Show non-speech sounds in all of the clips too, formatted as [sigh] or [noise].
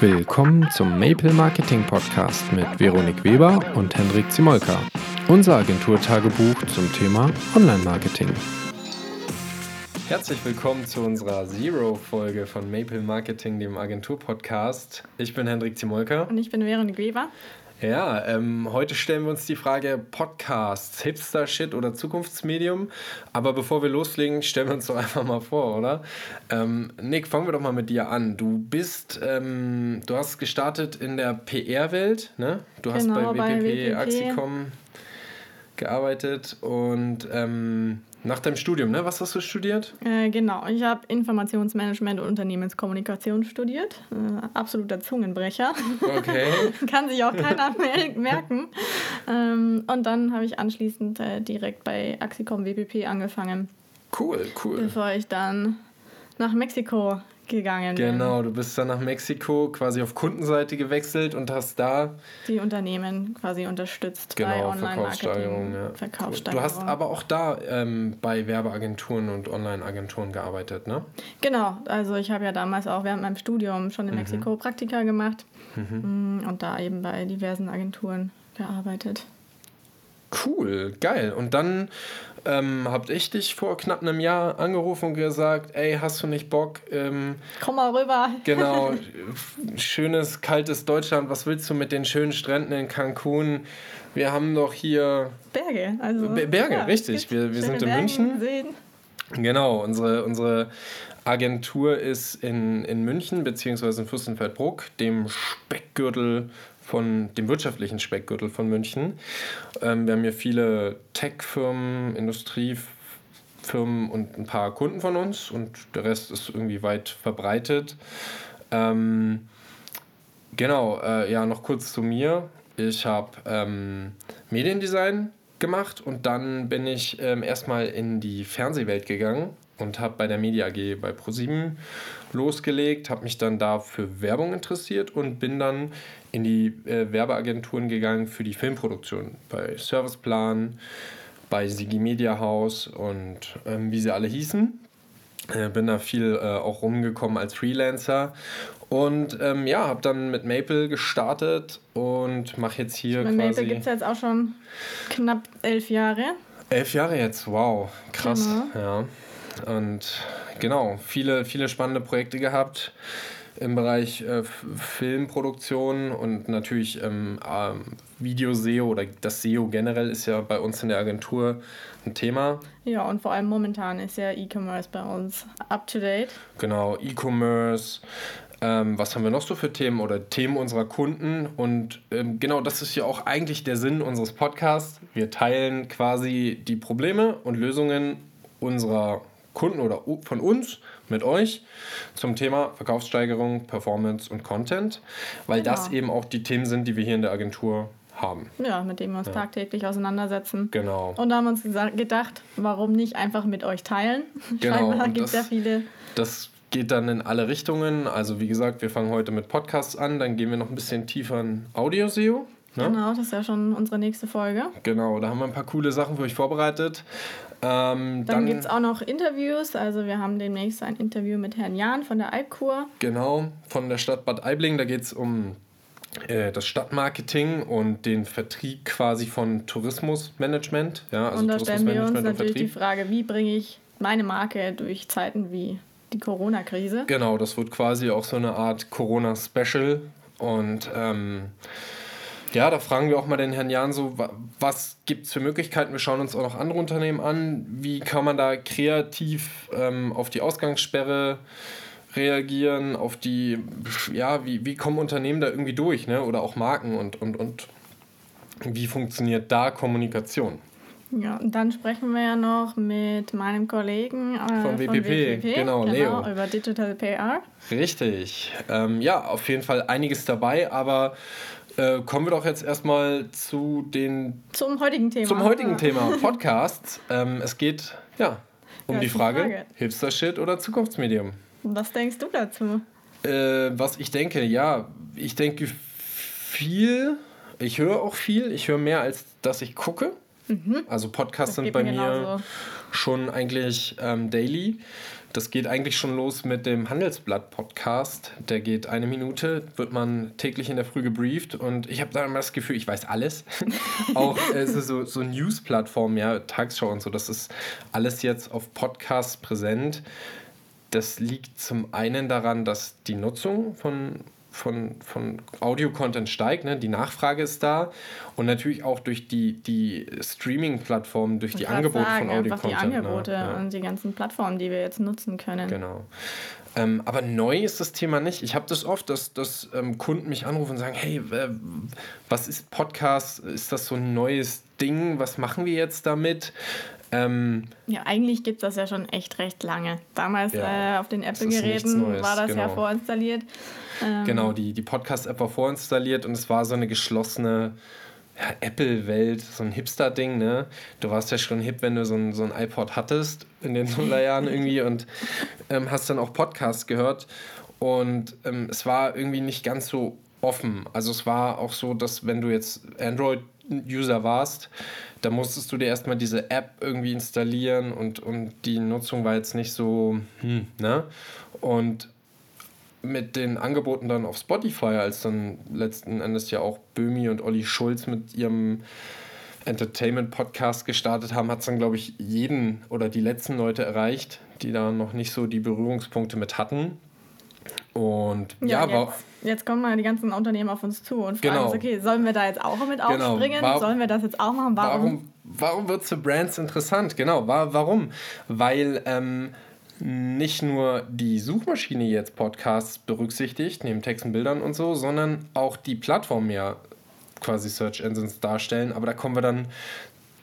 Willkommen zum Maple Marketing Podcast mit Veronik Weber und Hendrik Zimolka, unser Agenturtagebuch zum Thema Online-Marketing. Herzlich willkommen zu unserer Zero-Folge von Maple Marketing, dem Agentur-Podcast. Ich bin Hendrik Zimolka. Und ich bin Veronik Weber. Ja, ähm, heute stellen wir uns die Frage Podcasts, Hipster-Shit oder Zukunftsmedium. Aber bevor wir loslegen, stellen wir uns doch einfach mal vor, oder? Ähm, Nick, fangen wir doch mal mit dir an. Du bist, ähm, du hast gestartet in der PR-Welt, ne? Du hast genau, bei WPP, bei Axicom gearbeitet und ähm, nach deinem Studium, ne? Was hast du studiert? Äh, genau, ich habe Informationsmanagement und Unternehmenskommunikation studiert. Äh, absoluter Zungenbrecher. Okay. [laughs] Kann sich auch keiner merken. Ähm, und dann habe ich anschließend äh, direkt bei Axicom WPP angefangen. Cool, cool. Bevor ich dann nach Mexiko gegangen Genau, du bist dann nach Mexiko quasi auf Kundenseite gewechselt und hast da die Unternehmen quasi unterstützt genau, bei Online-Marketing. Ja. Verkaufssteigerung. Du hast aber auch da ähm, bei Werbeagenturen und Online-Agenturen gearbeitet, ne? Genau, also ich habe ja damals auch während meinem Studium schon in mhm. Mexiko Praktika gemacht mhm. Mm, und da eben bei diversen Agenturen gearbeitet. Cool, geil. Und dann ähm, hab ich dich vor knapp einem Jahr angerufen und gesagt, ey, hast du nicht Bock? Ähm, Komm mal rüber. Genau, [laughs] schönes, kaltes Deutschland. Was willst du mit den schönen Stränden in Cancun? Wir haben doch hier... Berge, also... Berge, ja, richtig. Wir, wir sind in Bergen, München. Seen. Genau, unsere, unsere Agentur ist in, in München, beziehungsweise in Fürstenfeldbruck, dem Speckgürtel von dem wirtschaftlichen Speckgürtel von München. Ähm, wir haben hier viele Tech-Firmen, Industriefirmen und ein paar Kunden von uns und der Rest ist irgendwie weit verbreitet. Ähm, genau, äh, ja, noch kurz zu mir. Ich habe ähm, Mediendesign gemacht und dann bin ich ähm, erstmal in die Fernsehwelt gegangen und habe bei der Media AG bei ProSieben losgelegt, habe mich dann da für Werbung interessiert und bin dann in die äh, Werbeagenturen gegangen für die Filmproduktion bei Serviceplan, bei Sigi Media House und ähm, wie sie alle hießen. Äh, bin da viel äh, auch rumgekommen als Freelancer und ähm, ja, habe dann mit Maple gestartet und mache jetzt hier mit quasi... Maple gibt es jetzt auch schon knapp elf Jahre. Elf Jahre jetzt, wow, krass, genau. ja. Und genau, viele, viele spannende Projekte gehabt im Bereich äh, Filmproduktion und natürlich ähm, äh, Video-SEO oder das SEO generell ist ja bei uns in der Agentur ein Thema. Ja, und vor allem momentan ist ja E-Commerce bei uns up to date. Genau, E-Commerce. Ähm, was haben wir noch so für Themen oder Themen unserer Kunden? Und ähm, genau das ist ja auch eigentlich der Sinn unseres Podcasts. Wir teilen quasi die Probleme und Lösungen unserer Kunden oder von uns mit euch zum Thema Verkaufssteigerung, Performance und Content, weil genau. das eben auch die Themen sind, die wir hier in der Agentur haben. Ja, mit denen wir uns ja. tagtäglich auseinandersetzen. Genau. Und da haben wir uns gedacht, warum nicht einfach mit euch teilen? [laughs] Genau. Da gibt es ja viele. Das geht dann in alle Richtungen. Also wie gesagt, wir fangen heute mit Podcasts an, dann gehen wir noch ein bisschen tiefer in Audio-SEO. Ne? Genau, das ist ja schon unsere nächste Folge. Genau, da haben wir ein paar coole Sachen für euch vorbereitet. Ähm, dann dann gibt es auch noch Interviews. Also wir haben demnächst ein Interview mit Herrn Jahn von der Alpkur. Genau, von der Stadt Bad Aibling. Da geht es um äh, das Stadtmarketing und den Vertrieb quasi von Tourismusmanagement. Ja, also und da stellen wir uns natürlich die Frage, wie bringe ich meine Marke durch Zeiten wie die Corona-Krise? Genau, das wird quasi auch so eine Art Corona-Special. Und ähm, ja, da fragen wir auch mal den Herrn Jan so, was gibt es für Möglichkeiten? Wir schauen uns auch noch andere Unternehmen an. Wie kann man da kreativ ähm, auf die Ausgangssperre reagieren, auf die, ja, wie, wie kommen Unternehmen da irgendwie durch, ne? Oder auch Marken und, und, und wie funktioniert da Kommunikation? Ja, und dann sprechen wir ja noch mit meinem Kollegen äh, von, WPP, von WPP, genau, genau, Leo. über Digital PR. Richtig. Ähm, ja, auf jeden Fall einiges dabei, aber äh, kommen wir doch jetzt erstmal zu den. Zum heutigen Thema. Zum heutigen Thema Podcasts. [laughs] ähm, es geht ja um ja, die Frage, Frage. Hipster-Shit oder Zukunftsmedium. Was denkst du dazu? Äh, was ich denke, ja, ich denke viel. Ich höre auch viel. Ich höre mehr, als dass ich gucke. Mhm. Also Podcasts sind bei mir schon eigentlich ähm, daily. Das geht eigentlich schon los mit dem Handelsblatt-Podcast. Der geht eine Minute, wird man täglich in der Früh gebrieft und ich habe da immer das Gefühl, ich weiß alles. [laughs] Auch äh, so, so News-Plattformen, ja, Tagesschau und so, das ist alles jetzt auf Podcasts präsent. Das liegt zum einen daran, dass die Nutzung von von, von Audio-Content steigt, ne? die Nachfrage ist da und natürlich auch durch die, die Streaming-Plattformen, durch die Angebote sagen, von Audio-Content. Die ne? Angebote ne? ja. und die ganzen Plattformen, die wir jetzt nutzen können. Genau. Ähm, aber neu ist das Thema nicht. Ich habe das oft, dass, dass ähm, Kunden mich anrufen und sagen, hey, äh, was ist Podcast? Ist das so ein neues Ding? Was machen wir jetzt damit? Ähm, ja, eigentlich gibt es das ja schon echt recht lange. Damals ja, äh, auf den Apple-Geräten war das genau. ja vorinstalliert. Ähm, genau, die, die Podcast-App war vorinstalliert und es war so eine geschlossene ja, Apple-Welt, so ein Hipster-Ding, ne? Du warst ja schon hip, wenn du so ein, so ein iPod hattest in den Nullerjahren [laughs] irgendwie und ähm, hast dann auch Podcasts gehört. Und ähm, es war irgendwie nicht ganz so offen. Also es war auch so, dass wenn du jetzt Android-User warst, da musstest du dir erstmal diese App irgendwie installieren und, und die Nutzung war jetzt nicht so, hm, ne? Und mit den Angeboten dann auf Spotify, als dann letzten Endes ja auch Böhmi und Olli Schulz mit ihrem Entertainment-Podcast gestartet haben, hat es dann, glaube ich, jeden oder die letzten Leute erreicht, die da noch nicht so die Berührungspunkte mit hatten. Und ja, ja jetzt, jetzt, kommen mal die ganzen Unternehmen auf uns zu und fragen genau. uns, okay, sollen wir da jetzt auch mit genau. aufspringen? Warum, sollen wir das jetzt auch machen? Warum? Warum, warum wird es für Brands interessant? Genau, warum? Weil ähm, nicht nur die Suchmaschine jetzt Podcasts berücksichtigt, neben Texten, Bildern und so, sondern auch die Plattform ja quasi Search Engines darstellen. Aber da kommen wir dann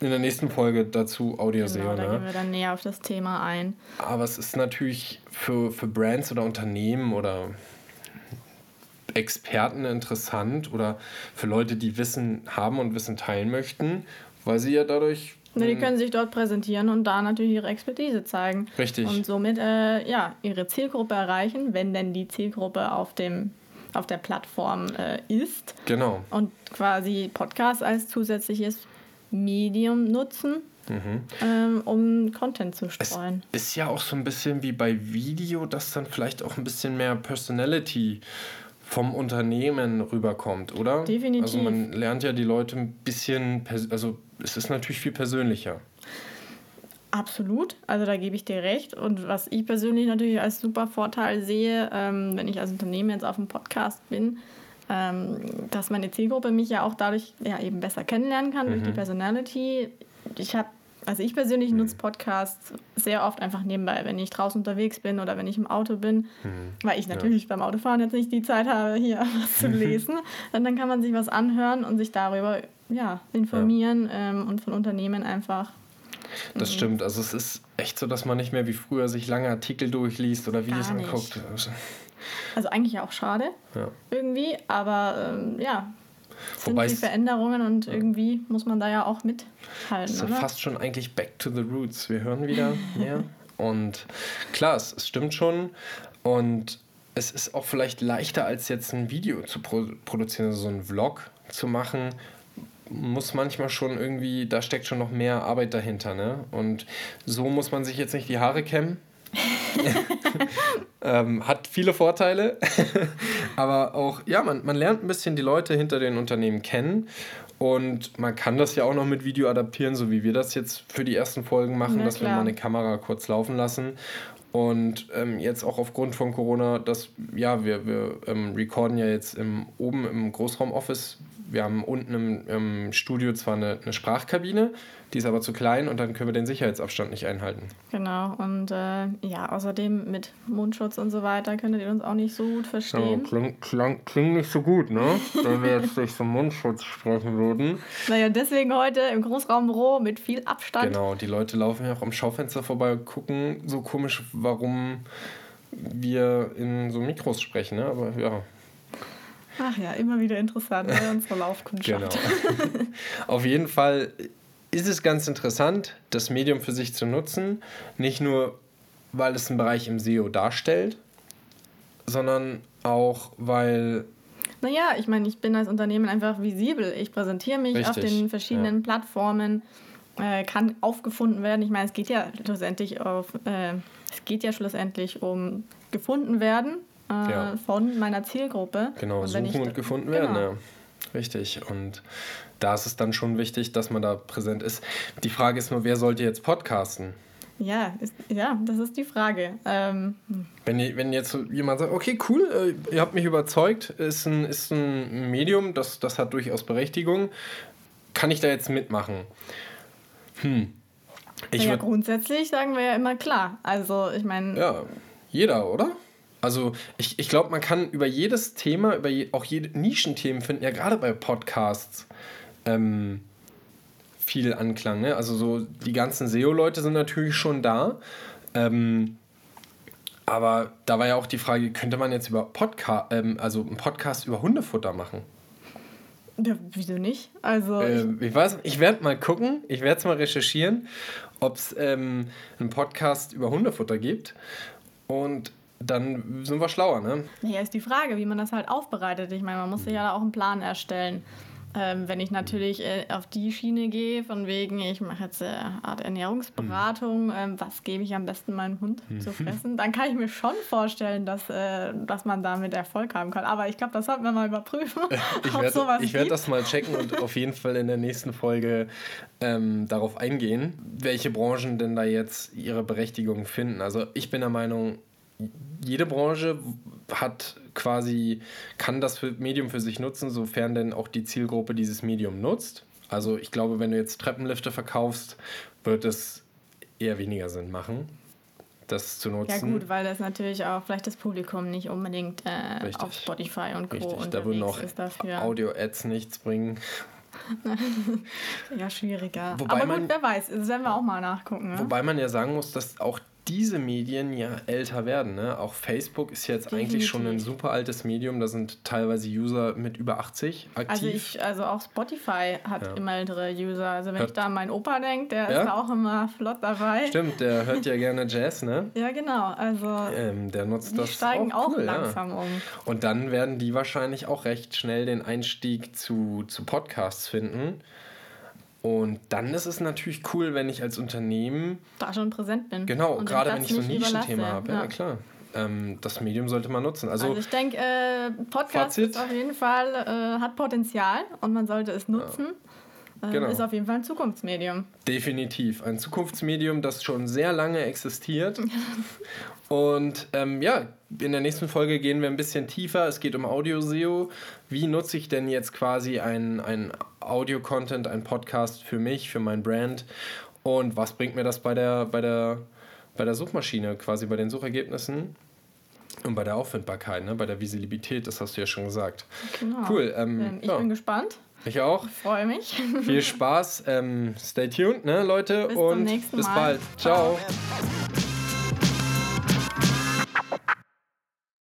in der nächsten Folge dazu, Audio genau, Da ne? gehen wir dann näher auf das Thema ein. Aber es ist natürlich für, für Brands oder Unternehmen oder Experten interessant oder für Leute, die Wissen haben und Wissen teilen möchten, weil sie ja dadurch Ne, die können sich dort präsentieren und da natürlich ihre Expertise zeigen. Richtig. Und somit äh, ja, ihre Zielgruppe erreichen, wenn denn die Zielgruppe auf, dem, auf der Plattform äh, ist. Genau. Und quasi Podcast als zusätzliches Medium nutzen. Mhm. Ähm, um Content zu streuen. Es ist ja auch so ein bisschen wie bei Video, dass dann vielleicht auch ein bisschen mehr Personality vom Unternehmen rüberkommt, oder? Definitiv. Also man lernt ja die Leute ein bisschen, also es ist natürlich viel persönlicher. Absolut, also da gebe ich dir recht. Und was ich persönlich natürlich als super Vorteil sehe, ähm, wenn ich als Unternehmen jetzt auf dem Podcast bin, ähm, dass meine Zielgruppe mich ja auch dadurch ja eben besser kennenlernen kann mhm. durch die mhm. Personality. Ich habe also ich persönlich mhm. nutze Podcasts sehr oft einfach nebenbei, wenn ich draußen unterwegs bin oder wenn ich im Auto bin, mhm. weil ich natürlich ja. beim Autofahren jetzt nicht die Zeit habe, hier [laughs] was zu lesen. Und dann kann man sich was anhören und sich darüber ja, informieren ja. Ähm, und von Unternehmen einfach. Das mhm. stimmt. Also es ist echt so, dass man nicht mehr wie früher sich lange Artikel durchliest oder Videos anguckt. Also eigentlich auch schade ja. irgendwie, aber ähm, ja, sind Wobei die Veränderungen und irgendwie muss man da ja auch mithalten. Ist oder? fast schon eigentlich back to the roots. Wir hören wieder [laughs] mehr. und klar, es, es stimmt schon. Und es ist auch vielleicht leichter, als jetzt ein Video zu pro produzieren, also so einen Vlog zu machen. Muss manchmal schon irgendwie, da steckt schon noch mehr Arbeit dahinter. Ne? Und so muss man sich jetzt nicht die Haare kämmen [laughs] ähm, hat viele Vorteile, [laughs] aber auch, ja, man, man lernt ein bisschen die Leute hinter den Unternehmen kennen und man kann das ja auch noch mit Video adaptieren, so wie wir das jetzt für die ersten Folgen machen, Na, dass klar. wir mal eine Kamera kurz laufen lassen. Und ähm, jetzt auch aufgrund von Corona, dass, ja, wir, wir ähm, recorden ja jetzt im, oben im Großraumoffice wir haben unten im, im Studio zwar eine, eine, Sprachkabine, die ist aber zu klein und dann können wir den Sicherheitsabstand nicht einhalten. Genau, und äh, ja, außerdem mit Mundschutz und so weiter könntet ihr uns auch nicht so gut verstehen. Ja, klingt kling, kling nicht so gut, ne? Wenn wir jetzt durch so einen Mundschutz sprechen würden. Naja, deswegen heute im Großraumbüro mit viel Abstand. Genau, die Leute laufen ja auch am Schaufenster vorbei und gucken so komisch, warum wir in so Mikros sprechen, ne? Aber ja, Ach ja, immer wieder interessant, ne? unsere Laufkundschaft. Genau. [laughs] Auf jeden Fall ist es ganz interessant, das Medium für sich zu nutzen. Nicht nur, weil es einen Bereich im SEO darstellt, sondern auch, weil. Naja, ich meine, ich bin als Unternehmen einfach visibel. Ich präsentiere mich Richtig, auf den verschiedenen ja. Plattformen. äh, kann aufgefunden werden. Ich meine, es geht ja schlussendlich auf, äh, es geht ja schlussendlich um gefunden werden äh, ja. von meiner Zielgruppe. Genau, und suchen und gefunden genau. werden, ja. Richtig. Und da ist es dann schon wichtig, dass man da präsent ist. Die Frage ist nur, wer sollte jetzt podcasten? Ja, ist, ja, das ist die Frage. Ähm. Wenn, wenn jetzt jemand sagt, okay, cool, äh, ihr habt mich überzeugt, ist ein, ist ein Medium, das, das hat durchaus Berechtigung, kann ich da jetzt mitmachen? Hm. Ich ja, grundsätzlich sagen wir ja immer klar. Also, ich meine. Ja, jeder, oder? Also, ich, ich glaube, man kann über jedes Thema, über je, auch jede Nischenthemen finden, ja, gerade bei Podcasts. Ähm, viel Anklang. Ne? Also so die ganzen SEO-Leute sind natürlich schon da. Ähm, aber da war ja auch die Frage, könnte man jetzt über Podcast, ähm, also einen Podcast über Hundefutter machen? Ja, wieso nicht? Also ähm, ich, weiß, ich werde mal gucken, ich werde es mal recherchieren, ob es ähm, einen Podcast über Hundefutter gibt. Und dann sind wir schlauer, ne? Ja, ist die Frage, wie man das halt aufbereitet. Ich meine, man muss sich ja auch einen Plan erstellen. Ähm, wenn ich natürlich äh, auf die Schiene gehe, von wegen, ich mache jetzt eine Art Ernährungsberatung, mhm. ähm, was gebe ich am besten meinem Hund mhm. zu fressen, [laughs] dann kann ich mir schon vorstellen, dass, äh, dass man damit Erfolg haben kann. Aber ich glaube, das sollten wir mal überprüfen. [laughs] ich werde werd das mal checken und auf jeden Fall in der nächsten Folge ähm, darauf eingehen, welche Branchen denn da jetzt ihre Berechtigung finden. Also ich bin der Meinung, jede Branche hat quasi, kann das Medium für sich nutzen, sofern denn auch die Zielgruppe dieses Medium nutzt. Also ich glaube, wenn du jetzt Treppenlifte verkaufst, wird es eher weniger Sinn machen, das zu nutzen. Ja gut, weil das natürlich auch vielleicht das Publikum nicht unbedingt äh, auf Spotify und Co. Richtig, da würden auch Audio-Ads nichts bringen. [laughs] ja, schwieriger. Wobei Aber gut, man, wer weiß, das werden wir auch mal nachgucken. Ne? Wobei man ja sagen muss, dass auch diese Medien ja älter werden. Ne? Auch Facebook ist jetzt Definitiv. eigentlich schon ein super altes Medium. Da sind teilweise User mit über 80 aktiv. Also, ich, also auch Spotify hat ja. immer ältere User. Also wenn hört. ich da an meinen Opa denke, der ja? ist auch immer flott dabei. Stimmt, der hört ja gerne [laughs] Jazz, ne? ja, genau. Also ähm, der nutzt die das steigen auch, cool, auch langsam ja. um. Und dann werden die wahrscheinlich auch recht schnell den Einstieg zu, zu Podcasts finden. Und dann ist es natürlich cool, wenn ich als Unternehmen da schon präsent bin. Genau, gerade wenn ich so ein Nischenthema habe. Ja. ja, klar. Ähm, das Medium sollte man nutzen. Also, also ich denke, äh, Podcast Fazit. auf jeden Fall, äh, hat Potenzial und man sollte es nutzen. Ja. Äh, genau. Ist auf jeden Fall ein Zukunftsmedium. Definitiv. Ein Zukunftsmedium, das schon sehr lange existiert. [laughs] und ähm, ja, in der nächsten Folge gehen wir ein bisschen tiefer. Es geht um Audio-SEO. Wie nutze ich denn jetzt quasi ein, ein Audio-Content, ein Podcast für mich, für mein Brand? Und was bringt mir das bei der, bei der, bei der Suchmaschine, quasi bei den Suchergebnissen? Und bei der Auffindbarkeit, ne? bei der Visibilität, das hast du ja schon gesagt. Genau. Cool. Ähm, ähm ich ja. bin gespannt. Ich auch. Ich freue mich. [laughs] Viel Spaß. Ähm, stay tuned, ne, Leute. Bis und bis bald. Ciao. Ciao.